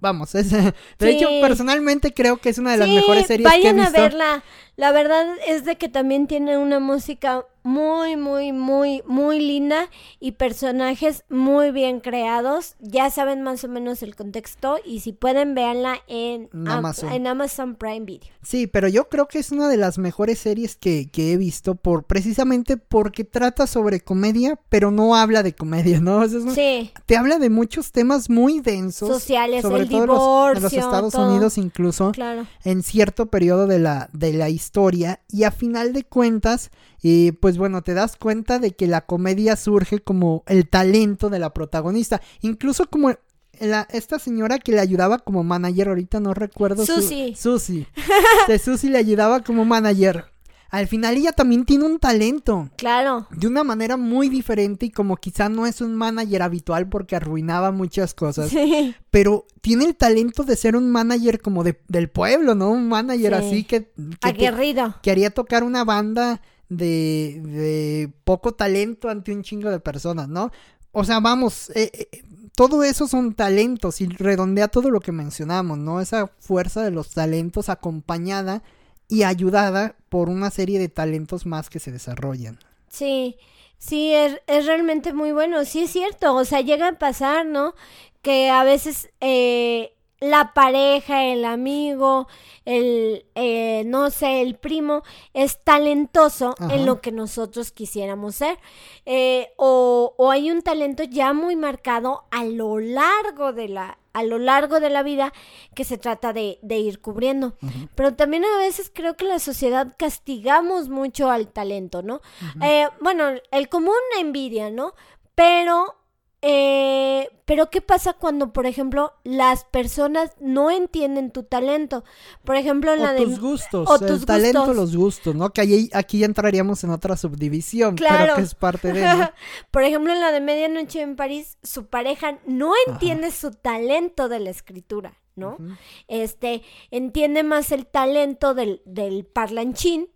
Vamos, es, de hecho, personalmente creo que es una de las Sí, mejores series que he vayan a visto. verla. La verdad es de que también tiene una música muy, muy, muy, muy linda y personajes muy bien creados. Ya saben más o menos el contexto y si pueden véanla en, En Am- Amazon. en Amazon Prime Video. Sí, pero yo creo que es una de las mejores series que, que he visto por precisamente porque trata sobre comedia, pero no habla de comedia, ¿no? O sea, es un- Sí, Te habla de muchos temas muy densos. sociales, sobre el todo en los- en los, divorcio, Estados todo. Unidos incluso, Claro. en cierto periodo de la, de la historia. Y a final de cuentas, eh, pues bueno, te das cuenta de que la comedia surge como el talento de la protagonista. Incluso como la, esta señora que le ayudaba como manager, ahorita no recuerdo. su- Susi. Susi. De Susi le ayudaba como manager. Al final ella también tiene un talento. Claro. De una manera muy diferente y como quizá no es un manager habitual porque arruinaba muchas cosas Sí. pero tiene el talento de ser un manager como de, del pueblo, ¿no? Un manager Sí. así que, que, te- Aguerrido. que haría tocar una banda de, de poco talento ante un chingo de personas, ¿no? O sea, vamos, eh, eh, todo eso son talentos y redondea todo lo que mencionamos, ¿no? Esa fuerza de los talentos acompañada y ayudada por una serie de talentos más que se desarrollan. Sí, sí, es, es realmente muy bueno, sí es cierto, o sea, llega a pasar, ¿no? Que a veces eh, la pareja, el amigo, el, eh, no sé, el primo es talentoso Ajá. en lo que nosotros quisiéramos ser, eh, o, o hay un talento ya muy marcado a lo largo de la a lo largo de la vida que se trata de, de ir cubriendo. Pero también a veces creo que la sociedad castigamos mucho al talento, ¿no? Eh, bueno, el común envidia, ¿no? Pero, eh, pero ¿qué pasa cuando, por ejemplo, las personas no entienden tu talento? Por ejemplo, la o de... tus gustos, o el tus talento, gustos. los gustos, ¿no? Que ahí, aquí ya entraríamos en otra subdivisión, pero Claro. que es parte de, ¿no? Por ejemplo, en la de Medianoche en París, su pareja no entiende su talento de la escritura, ¿no? Este, entiende más el talento del, del parlanchín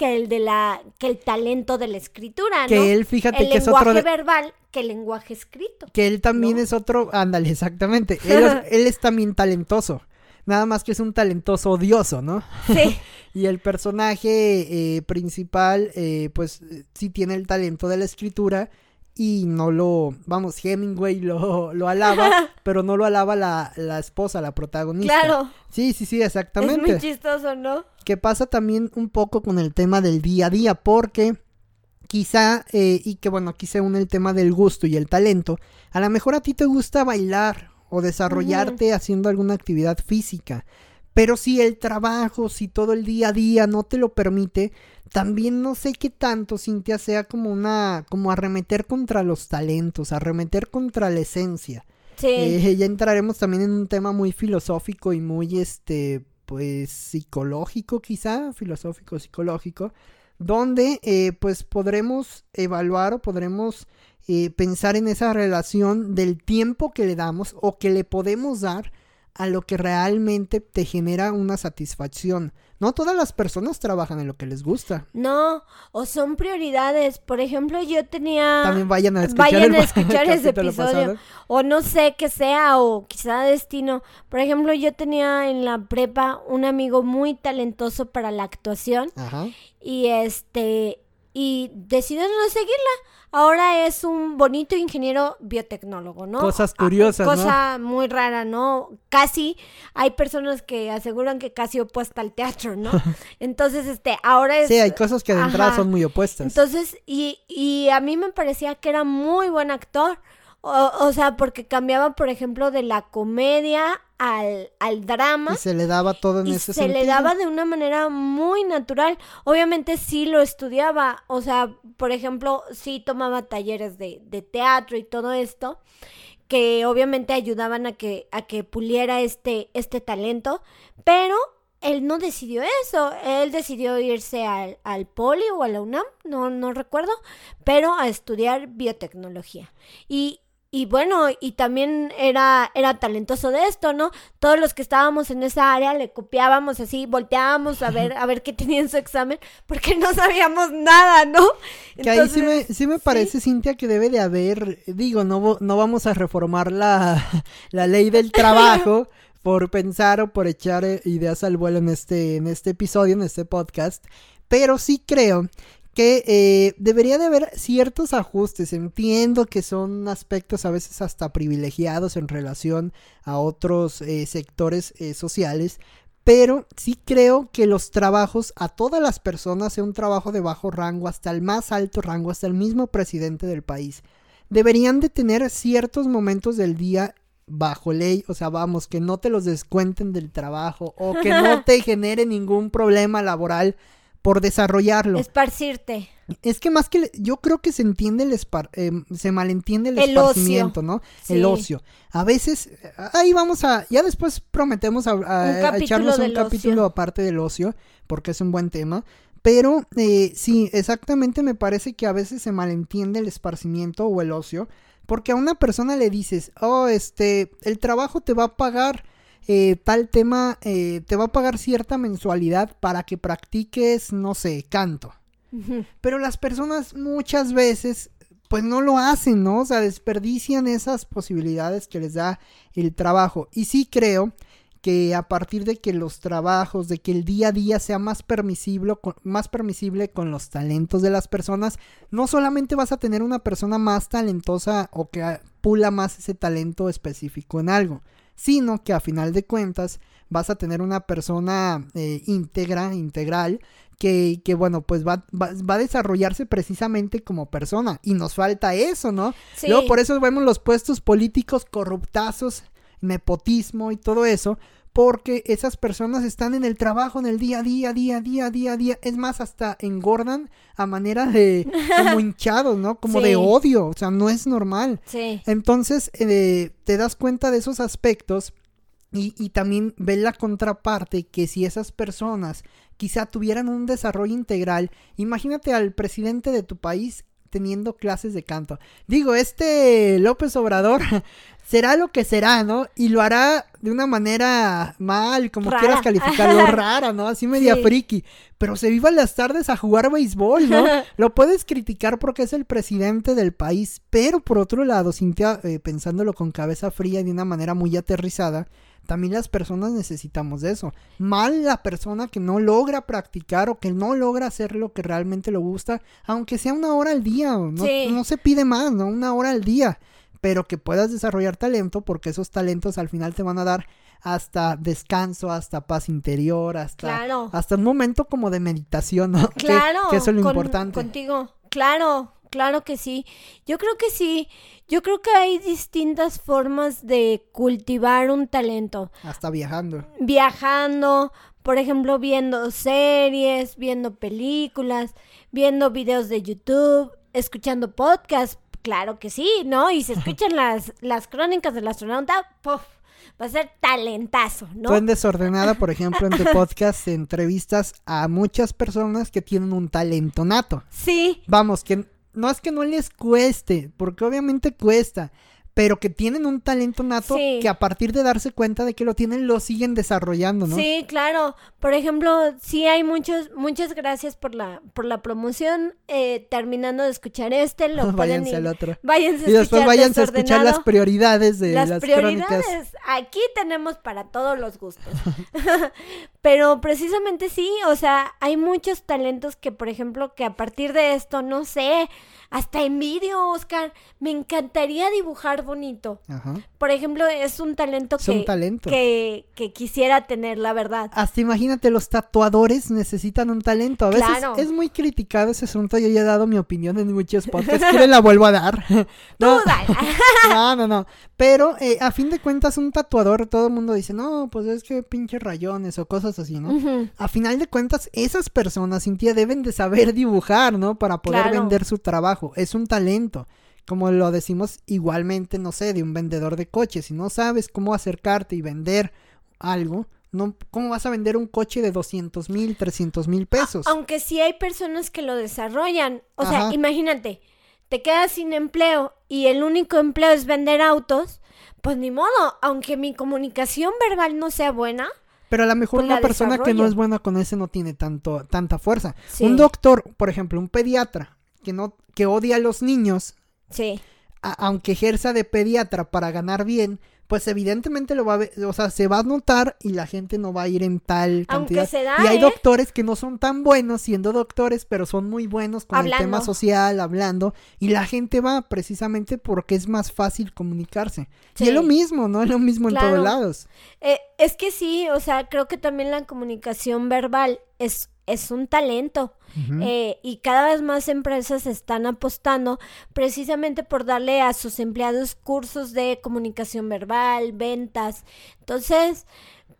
que el de la, que el talento de la escritura, ¿no? Que él, fíjate el que es lenguaje otro de- verbal que el lenguaje escrito. Que él también ¿no? es otro, ándale, exactamente. Él es, él es también talentoso. Nada más que es un talentoso odioso, ¿no? Sí, Y el personaje eh, principal, eh, pues eh, sí tiene el talento de la escritura y no lo, vamos, Hemingway lo, lo alaba, pero no lo alaba la, la esposa, la protagonista. claro. Sí, sí, sí, Es exactamente. muy chistoso, ¿no? que pasa también un poco con el tema del día a día, porque quizá, eh, y que bueno, aquí se une el tema del gusto y el talento, a lo mejor a ti te gusta bailar o desarrollarte haciendo alguna actividad física, pero si el trabajo, si todo el día a día no te lo permite, también no sé qué tanto, Cintia, sea como una, como arremeter contra los talentos, arremeter contra la esencia. Sí. Eh, ya entraremos también en un tema muy filosófico y muy, este, pues, psicológico quizá, filosófico, psicológico, donde, eh, pues, podremos evaluar o podremos eh, pensar en esa relación del tiempo que le damos o que le podemos dar a lo que realmente te genera una satisfacción No todas las personas trabajan en lo que les gusta. No, o son prioridades. Por ejemplo, yo tenía... También vayan a escuchar, Vayan el a escuchar ese episodio. O no sé qué sea, o quizá destino. Por ejemplo, yo tenía en la prepa un amigo muy talentoso para la actuación. Ajá. Y este... Y decidió no seguirla. Ahora es un bonito ingeniero biotecnólogo, ¿no? Cosas Ah, curiosas, ¿no? Cosa muy rara, ¿no? Casi, hay personas que aseguran que casi opuesta al teatro, ¿no? Entonces, este, ahora es... Sí, hay cosas que de entrada Ajá. son muy opuestas. Entonces, y, y a mí me parecía que era muy buen actor. O, o sea, porque cambiaba, por ejemplo, de la comedia al, al drama. y se le daba todo en Y ese se le sentido. daba de una manera muy natural. Obviamente sí lo estudiaba. O sea, por ejemplo, sí tomaba talleres de, de teatro y todo esto. Que obviamente ayudaban a que, a que puliera este, este talento. Pero él no decidió eso. Él decidió irse al, al Poli o a la UNAM, no, no recuerdo. Pero a estudiar biotecnología. Y, y bueno, y también era, era talentoso de esto, ¿no? Todos los que estábamos en esa área le copiábamos así, volteábamos a ver, a ver qué tenía en su examen, porque no sabíamos nada, ¿no? Que ahí sí me, sí me parece, Cintia, que debe de haber, digo, no, no vamos a reformar la, la ley del trabajo por pensar o por echar eh, ideas al vuelo en este, en este episodio, en este podcast, pero sí creo que eh, debería de haber ciertos ajustes. Entiendo que son aspectos a veces hasta privilegiados en relación a otros eh, sectores eh, sociales, pero sí creo que los trabajos a todas las personas, sea un trabajo de bajo rango hasta el más alto rango, hasta el mismo presidente del país, deberían de tener ciertos momentos del día bajo ley, o sea, vamos, que no te los descuenten del trabajo o que no te genere ningún problema laboral por desarrollarlo. esparcirte. Es que más que le- yo creo que se entiende el espar- eh, se malentiende el, El esparcimiento, ocio. ¿no? Sí. El ocio. A veces ahí vamos a ya después prometemos a, a- a capítulo echarnos un capítulo ocio. aparte del ocio porque es un buen tema. Pero eh, sí, exactamente me parece que a veces se malentiende el esparcimiento o el ocio. Porque a una persona le dices, oh, este, el trabajo te va a pagar eh, tal tema, eh, te va a pagar cierta mensualidad para que practiques, no sé, canto. Pero las personas muchas veces pues no lo hacen, ¿no? O sea, desperdician esas posibilidades que les da el trabajo. Y sí creo que a partir de que los trabajos, de que el día a día sea más permisible, con- más permisible con los talentos de las personas, no solamente vas a tener una persona más talentosa o que pula más ese talento específico en algo, sino que a final de cuentas vas a tener una persona eh, íntegra, integral, que, que bueno, pues va, va, va a desarrollarse precisamente como persona. Y nos falta eso, ¿no? Sí. Luego por eso vemos los puestos políticos corruptazos, nepotismo y todo eso. Porque esas personas están en el trabajo, en el día a día, día, día, día, día. Es más, hasta engordan a manera de como hinchados, ¿no? Como Sí. de odio. O sea, no es normal. Sí. Entonces, eh, te das cuenta de esos aspectos y, y también ves la contraparte que si esas personas quizá tuvieran un desarrollo integral, imagínate al presidente de tu país teniendo clases de canto. Digo, este López Obrador será lo que será, ¿no? Y lo hará de una manera mal, como Rara. quieras calificarlo, rara, ¿no? Así media Sí. friki. Pero se viva las tardes a jugar béisbol, ¿no? Lo puedes criticar porque es el presidente del país, pero por otro lado, Cintia, eh, pensándolo con cabeza fría y de una manera muy aterrizada, también las personas necesitamos de eso. Mal la persona que no logra practicar o que no logra hacer lo que realmente le gusta, aunque sea una hora al día, no, Sí. no se pide más, ¿no? Una hora al día, pero que puedas desarrollar talento porque esos talentos al final te van a dar hasta descanso, hasta paz interior, hasta, Claro. hasta un momento como de meditación, ¿no? Que- Claro. que, eso es lo con- importante. Contigo. Claro, claro que sí. Yo creo que sí. Yo creo que hay distintas formas de cultivar un talento. Hasta viajando. Viajando, por ejemplo, viendo series, viendo películas, viendo videos de YouTube, escuchando podcasts. Claro que sí, ¿no? Y si escuchan las, las crónicas del astronauta, ¡puf! va a ser talentazo, ¿no? Tú en Desordenada, por ejemplo, en tu podcast entrevistas a muchas personas que tienen un talento nato. Sí, Vamos, que no es que no les cueste, porque obviamente cuesta, pero que tienen un talento nato Sí. que a partir de darse cuenta de que lo tienen, lo siguen desarrollando, ¿no? Sí, claro. Por ejemplo, sí hay muchos, muchas gracias por la, por la promoción. Eh, terminando de escuchar este, lo pueden váyanse ir- al otro. Váyanse a Y después escuchar váyanse a escuchar las prioridades de las, las crónicas. prioridades. Aquí tenemos para todos los gustos. Pero precisamente sí, o sea, hay muchos talentos que, por ejemplo, que a partir de esto, no sé, hasta envidio, Oscar. Me encantaría dibujar bonito. Ajá. Por ejemplo, es un talento Es que, un talento. que, que quisiera tener, la verdad. Hasta imagínate, los tatuadores necesitan un talento. A veces Claro. es muy criticado ese asunto. Yo ya he dado mi opinión en muchos podcasts. ¿Quieren la vuelvo a dar? no, no, no, no. Pero eh, a fin de cuentas, un tatuador, todo el mundo dice, no, pues es que pinches rayones o cosas así, ¿no? A final de cuentas, esas personas, Cintia, deben de saber dibujar, ¿no? Para poder Claro. vender su trabajo. Es un talento. Como lo decimos igualmente, no sé, de un vendedor de coches. Si no sabes cómo acercarte y vender algo, no, ¿cómo vas a vender un coche de 200 mil, 300 mil pesos? Aunque sí hay personas que lo desarrollan. O sea, imagínate, te quedas sin empleo y el único empleo es vender autos, pues ni modo, aunque mi comunicación verbal no sea buena. Pero a lo mejor pues una persona que no es buena con ese no tiene tanto, tanta fuerza. Sí. Un doctor, por ejemplo, un pediatra, que no, que odia a los niños, Sí, a- aunque ejerza de pediatra para ganar bien, pues evidentemente lo va a ver, o sea, se va a notar y la gente no va a ir en tal Aunque cantidad. se da, y hay ¿eh? doctores que no son tan buenos siendo doctores, pero son muy buenos con el tema social, hablando, y la gente va precisamente porque es más fácil comunicarse. Y Sí. es lo mismo, ¿no? Es lo mismo en todos lados. Eh, es que sí, o sea, creo que también la comunicación verbal es, es un talento. Eh, y cada vez más empresas están apostando precisamente por darle a sus empleados cursos de comunicación verbal, ventas. Entonces,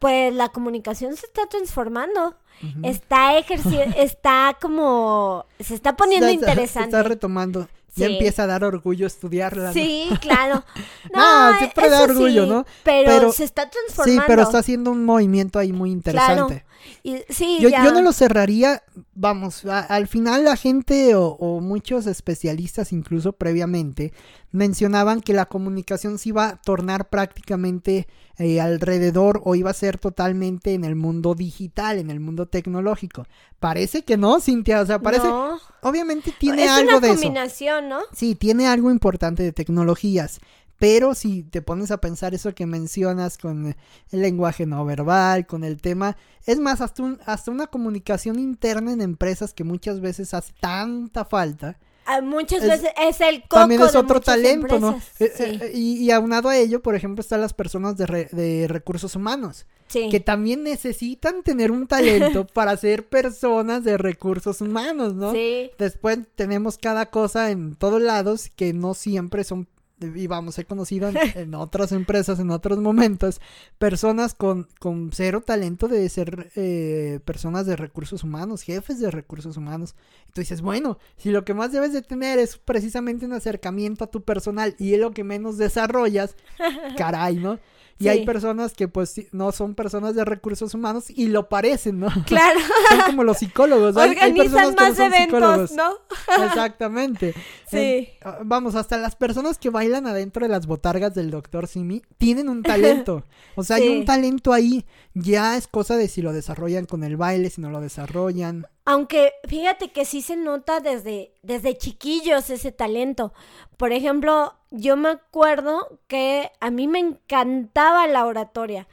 pues la comunicación se está transformando. Está ejerciendo, está como, se está poniendo Está- interesante. Está retomando. Ya Sí. empieza a dar orgullo estudiarla. ¿no? Sí, claro. No, siempre da orgullo, sí, ¿no? Pero, Pero- se está Sí, transformando. pero está haciendo un movimiento ahí muy interesante. Y, sí, Yo, ya. yo no lo cerraría, vamos, a- al final la gente o, o muchos especialistas incluso previamente mencionaban que la comunicación se iba a tornar prácticamente eh, alrededor o iba a ser totalmente en el mundo digital, en el mundo tecnológico. Parece que no, Cintia, o sea, parece, No. obviamente tiene es algo una de eso. combinación, ¿no? Sí, tiene algo importante de tecnologías. Pero si te pones a pensar eso que mencionas con el lenguaje no verbal, con el tema, es más, hasta, un- hasta una comunicación interna en empresas que muchas veces hace tanta falta, Ah, Muchas Es- veces es el coco también es de otro talento, ¿no? Eh, eh, y, y aunado a ello, por ejemplo, están las personas de, re- de recursos humanos, sí. que también necesitan tener un talento para ser personas de recursos humanos, ¿no? Sí. Después tenemos cada cosa en todos lados que no siempre son, y vamos, he conocido en, en otras empresas, en otros momentos, personas con, con cero talento de ser eh, personas de recursos humanos, jefes de recursos humanos. Y tú dices, bueno, si lo que más debes de tener es precisamente un acercamiento a tu personal y es lo que menos desarrollas, caray, ¿no? Y hay personas que pues no son personas de recursos humanos y lo parecen, ¿no? Claro. Son como los psicólogos. hay- hay personas Organizan que no más psicólogos. eventos, ¿no? Exactamente. Sí. Ah, vamos, hasta las personas que bailan adentro de las botargas del doctor Simi tienen un talento. O sea, hay un talento ahí. Ya es cosa de si lo desarrollan con el baile, si no lo desarrollan. Aunque fíjate que sí se nota desde, desde chiquillos ese talento. Por ejemplo, yo me acuerdo que a mí me encantaba la oratoria.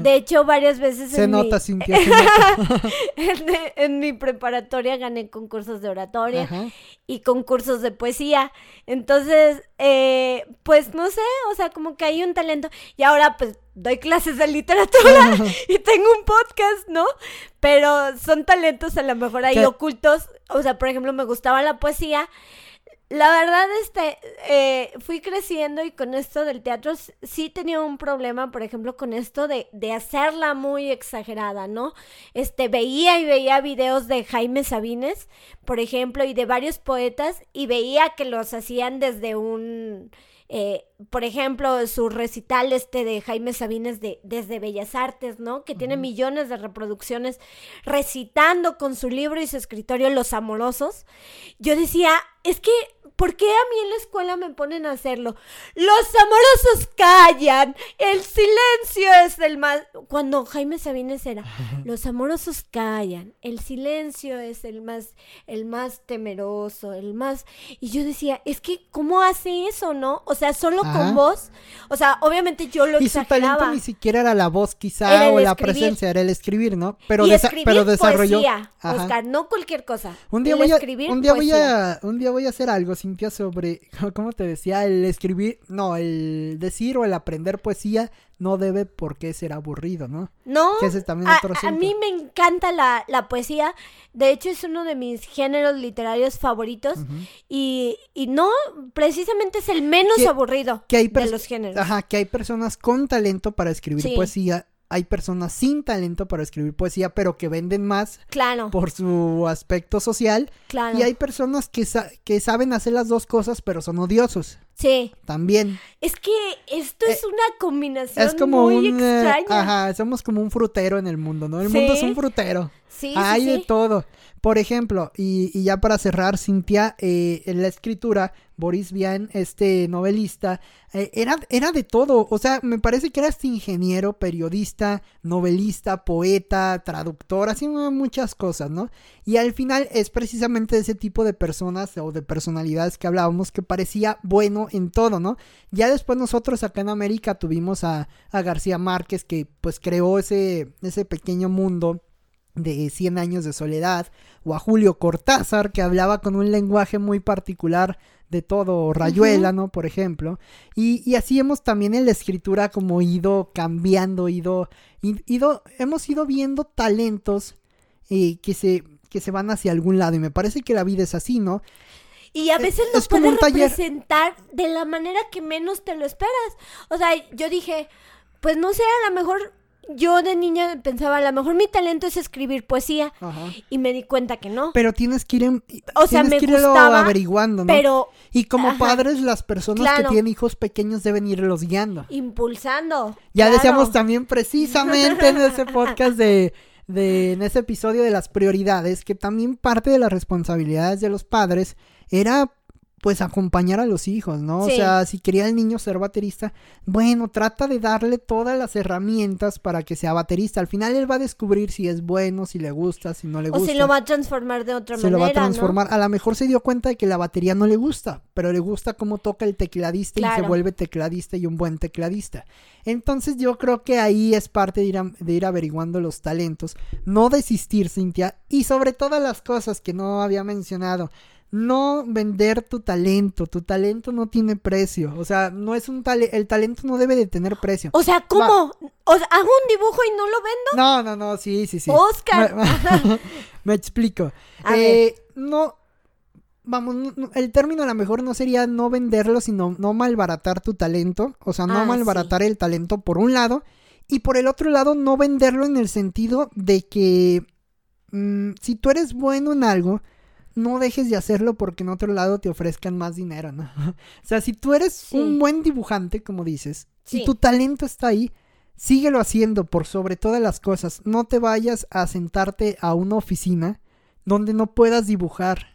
De hecho, varias veces Se en, nota, mi, Cintia. se nota. en, en mi preparatoria gané concursos de oratoria. Ajá. y concursos de poesía. Entonces, eh, pues no sé, o sea, como que hay un talento. Y ahora pues doy clases de literatura y tengo un podcast, ¿no? Pero son talentos a lo mejor ahí ¿Qué? ocultos. O sea, por ejemplo, me gustaba la poesía. La verdad, este, eh, fui creciendo y con esto del teatro sí tenía un problema, por ejemplo, con esto de, de hacerla muy exagerada, ¿no? Este, veía y veía videos de Jaime Sabines, por ejemplo, y de varios poetas, y veía que los hacían desde un, eh, por ejemplo, su recital este de Jaime Sabines de, desde Bellas Artes, ¿no? Que tiene millones de reproducciones recitando con su libro y su escritorio Los Amorosos. Yo decía, es que ¿por qué a mí en la escuela me ponen a hacerlo? Los amorosos callan, el silencio es el más... Cuando Jaime Sabines era, los amorosos callan, el silencio es el más, el más temeroso, el más... Y yo decía, es que, ¿cómo hace eso, no? O sea, solo Ajá. con voz. O sea, obviamente yo lo Y su talento ni siquiera era la voz, quizá, o la escribir. presencia, era el escribir, ¿no? Pero, y desa- escribir pero desarrolló. poesía. Oscar, no cualquier cosa. Un día, El voy a, escribir un, día voy a, un día voy a hacer algo, Cintia, sobre, ¿cómo te decía? El escribir, no, el decir o el aprender poesía no debe por qué ser aburrido, ¿no? No, Que ese es también a, otro a mí me encanta la, la poesía. De hecho, es uno de mis géneros literarios favoritos. Y, y no, precisamente es el menos Que- aburrido que hay de los géneros. Ajá, que hay personas con talento para escribir Sí. poesía, hay personas sin talento para escribir poesía, pero que venden más Claro, por su aspecto social, claro. y hay personas que, sa- que saben hacer las dos cosas, pero son odiosos Sí, también. es que esto es una combinación Eh, Es como muy un... eh, extraña. ajá, somos como un frutero en el mundo, ¿no? El Sí. mundo es un frutero. Sí, sí, Hay de sí. todo. Por ejemplo, y, y ya para cerrar, Cintia, eh, en la escritura, Boris Vian, este novelista, eh, era, era de todo. O sea, me parece que era este ingeniero, periodista, novelista, poeta, traductor, haciendo muchas cosas, ¿no? Y al final es precisamente ese tipo de personas o de personalidades que hablábamos que parecía bueno en todo, ¿no? Ya después nosotros acá en América tuvimos a, a García Márquez que pues creó ese, ese pequeño mundo de 100 años de soledad, o a Julio Cortázar, que hablaba con un lenguaje muy particular de todo, Rayuela, ¿no? Por ejemplo. Y, y así hemos también en la escritura como ido cambiando, ido, ido, hemos ido viendo talentos eh, que se que se van hacia algún lado y me parece que la vida es así, ¿no? Y a veces es nos puede taller. representar de la manera que menos te lo esperas. O sea, yo dije, pues no sé, a lo mejor yo de niña pensaba, a lo mejor mi talento es escribir poesía. Ajá. Y me di cuenta que no. Pero tienes que ir, en- O sea, me que irlo gustaba, averiguando, ¿no? Pero y como ajá. padres, las personas que tienen hijos pequeños deben irlos guiando. impulsando. Ya claro. decíamos también precisamente en ese podcast de, de, en ese episodio de las prioridades, que también parte de las responsabilidades de los padres era pues acompañar a los hijos, ¿no? Sí. O sea, si quería el niño ser baterista, bueno, trata de darle todas las herramientas para que sea baterista. Al final él va a descubrir si es bueno, si le gusta, si no le O gusta. si lo va a transformar de otra se manera. lo va a ¿no? transformar. A lo mejor se dio cuenta de que la batería no le gusta, pero le gusta cómo toca el tecladista y se vuelve tecladista y un buen tecladista. Entonces yo creo que ahí es parte de ir, a- de ir averiguando los talentos, no desistir, Cintia, y sobre todas las cosas que no había mencionado. No vender tu talento, tu talento no tiene precio, o sea, no es un tale- el talento no debe de tener precio. O sea, ¿cómo? O sea, hago un dibujo y no lo vendo. No, no, no, sí, sí, sí. Oscar. Me, me explico. A Eh, no, vamos, no- no, el término a lo mejor no sería no venderlo, sino no malbaratar tu talento. O sea, no Ah, malbaratar el talento por un lado. Y por el otro lado, no venderlo en el sentido de que mm, si tú eres bueno en algo, no dejes de hacerlo porque en otro lado te ofrezcan más dinero, ¿no? o sea, si tú eres Sí. un buen dibujante, como dices, Sí. y tu talento está ahí, síguelo haciendo por sobre todas las cosas. No te vayas a sentarte a una oficina donde no puedas dibujar.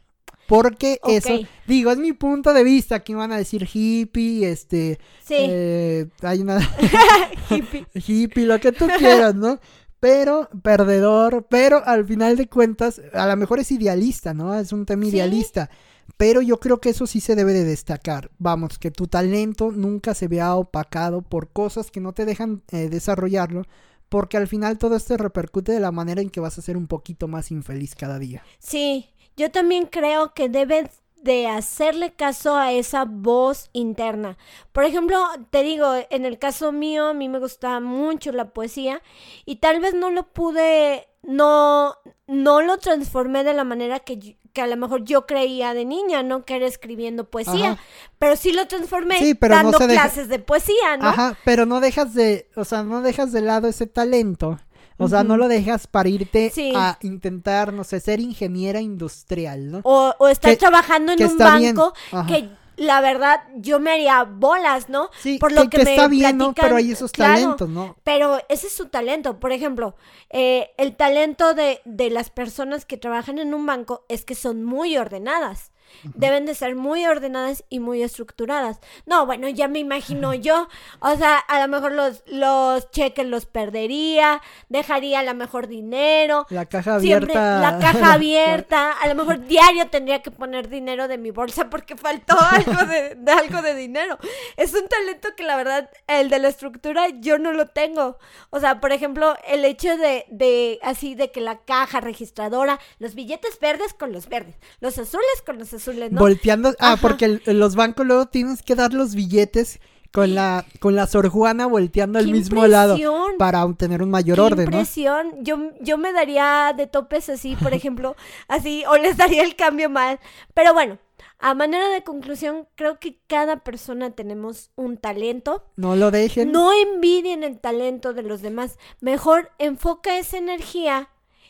Porque eso, digo, es mi punto de vista. Aquí van a decir hippie, este, Sí. eh, hay una Hippie. hippie, lo que tú quieras, ¿no? Pero, perdedor, pero al final de cuentas, a lo mejor es idealista, ¿no? Es un tema Sí. idealista. Pero yo creo que eso sí se debe de destacar. Vamos, que tu talento nunca se vea opacado por cosas que no te dejan eh, desarrollarlo. Porque al final todo esto repercute de la manera en que vas a ser un poquito más infeliz cada día. Sí, yo también creo que debes de hacerle caso a esa voz interna. Por ejemplo, te digo, en el caso mío, a mí me gustaba mucho la poesía y tal vez no lo pude, no, no lo transformé de la manera que, yo- que a lo mejor yo creía de niña, ¿no? Que era escribiendo poesía, Ajá. pero sí lo transformé Sí, pero no dando deja- clases de poesía, ¿no? Ajá, pero no dejas de, o sea, no dejas de lado ese talento. O sea, no lo dejas para irte Sí. a intentar, no sé, ser ingeniera industrial, ¿no? O, o estar Que- trabajando en un banco que la verdad yo me haría bolas, ¿no? Sí, Por lo que, que, que me está bien, ¿no? Pero hay esos claro, talentos, ¿no? Pero ese es su talento. Por ejemplo, eh, el talento de, de las personas que trabajan en un banco es que son muy ordenadas. Deben de ser muy ordenadas y muy estructuradas. No, bueno, ya me imagino yo, o sea, a lo mejor los, los cheques los perdería, dejaría a lo mejor dinero. La caja Siempre abierta. la caja abierta, a lo mejor diario tendría que poner dinero de mi bolsa porque faltó algo de, de algo de dinero. Es un talento que la verdad, el de la estructura, yo no lo tengo. O sea, por ejemplo, el hecho de, de así de que la caja registradora, los billetes verdes con los verdes, los azules con los azules, ¿no? Volteando. Ah, Ajá. porque el- los bancos luego tienes que dar los billetes con la, con la Sor Juana volteando al ¡Qué mismo lado para obtener un mayor Qué orden, ¿no? impresión. Yo, yo me daría de topes así, por ejemplo, así, o les daría el cambio mal. Pero bueno, a manera de conclusión, creo que cada persona tenemos un talento. No lo dejen. No envidien el talento de los demás. Mejor enfoca esa energía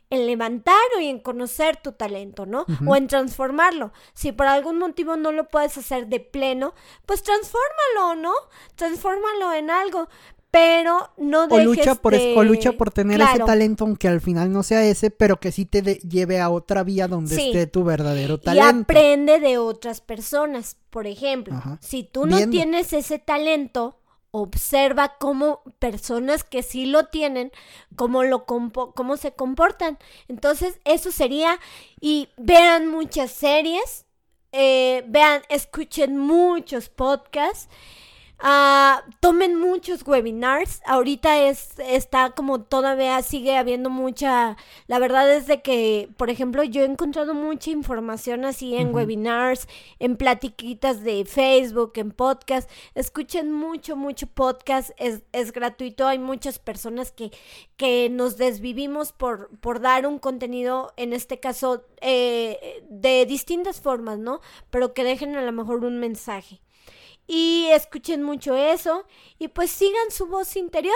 en levantar o en conocer tu talento, ¿no? O en transformarlo. Si por algún motivo no lo puedes hacer de pleno, pues transfórmalo, ¿no? Transfórmalo en algo. Pero no O dejes lucha, por, es- de- o lucha por tener ese talento, aunque al final no sea ese, pero que sí te de- lleve a otra vía donde Sí. esté tu verdadero Y talento. aprende de otras personas. Por ejemplo, Ajá. si tú no Viendo. tienes ese talento, observa cómo personas que sí lo tienen, cómo, lo cómo se comportan. Entonces, eso sería. Y vean muchas series, eh, vean, escuchen muchos podcasts. Ah, tomen muchos webinars. Ahorita es está como todavía sigue habiendo mucha. La verdad es de que, por ejemplo, yo he encontrado mucha información así en webinars, en platiquitas de Facebook, en podcast. Escuchen mucho, mucho podcast. Es, es gratuito. Hay muchas personas que, que nos desvivimos por, por dar un contenido, en este caso, eh, de distintas formas, ¿no? Pero que dejen a lo mejor un mensaje y escuchen mucho eso y pues sigan su voz interior,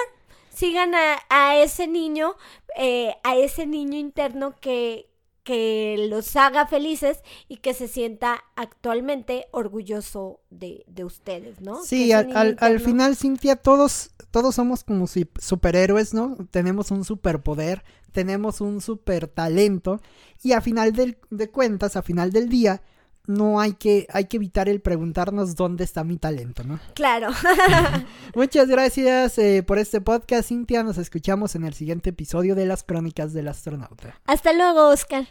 sigan a, a ese niño, eh, a ese niño interno que, que los haga felices y que se sienta actualmente orgulloso de, de ustedes, ¿no? Sí, al, al- final, Cintia, todos, todos somos como si superhéroes, ¿no? Tenemos un superpoder, tenemos un super talento y a final del- de cuentas, a final del día, no hay que, hay que evitar el preguntarnos dónde está mi talento, ¿no? Claro. Muchas gracias eh, por este podcast, Cintia. Nos escuchamos en el siguiente episodio de las Crónicas del Astronauta. Hasta luego, Oscar.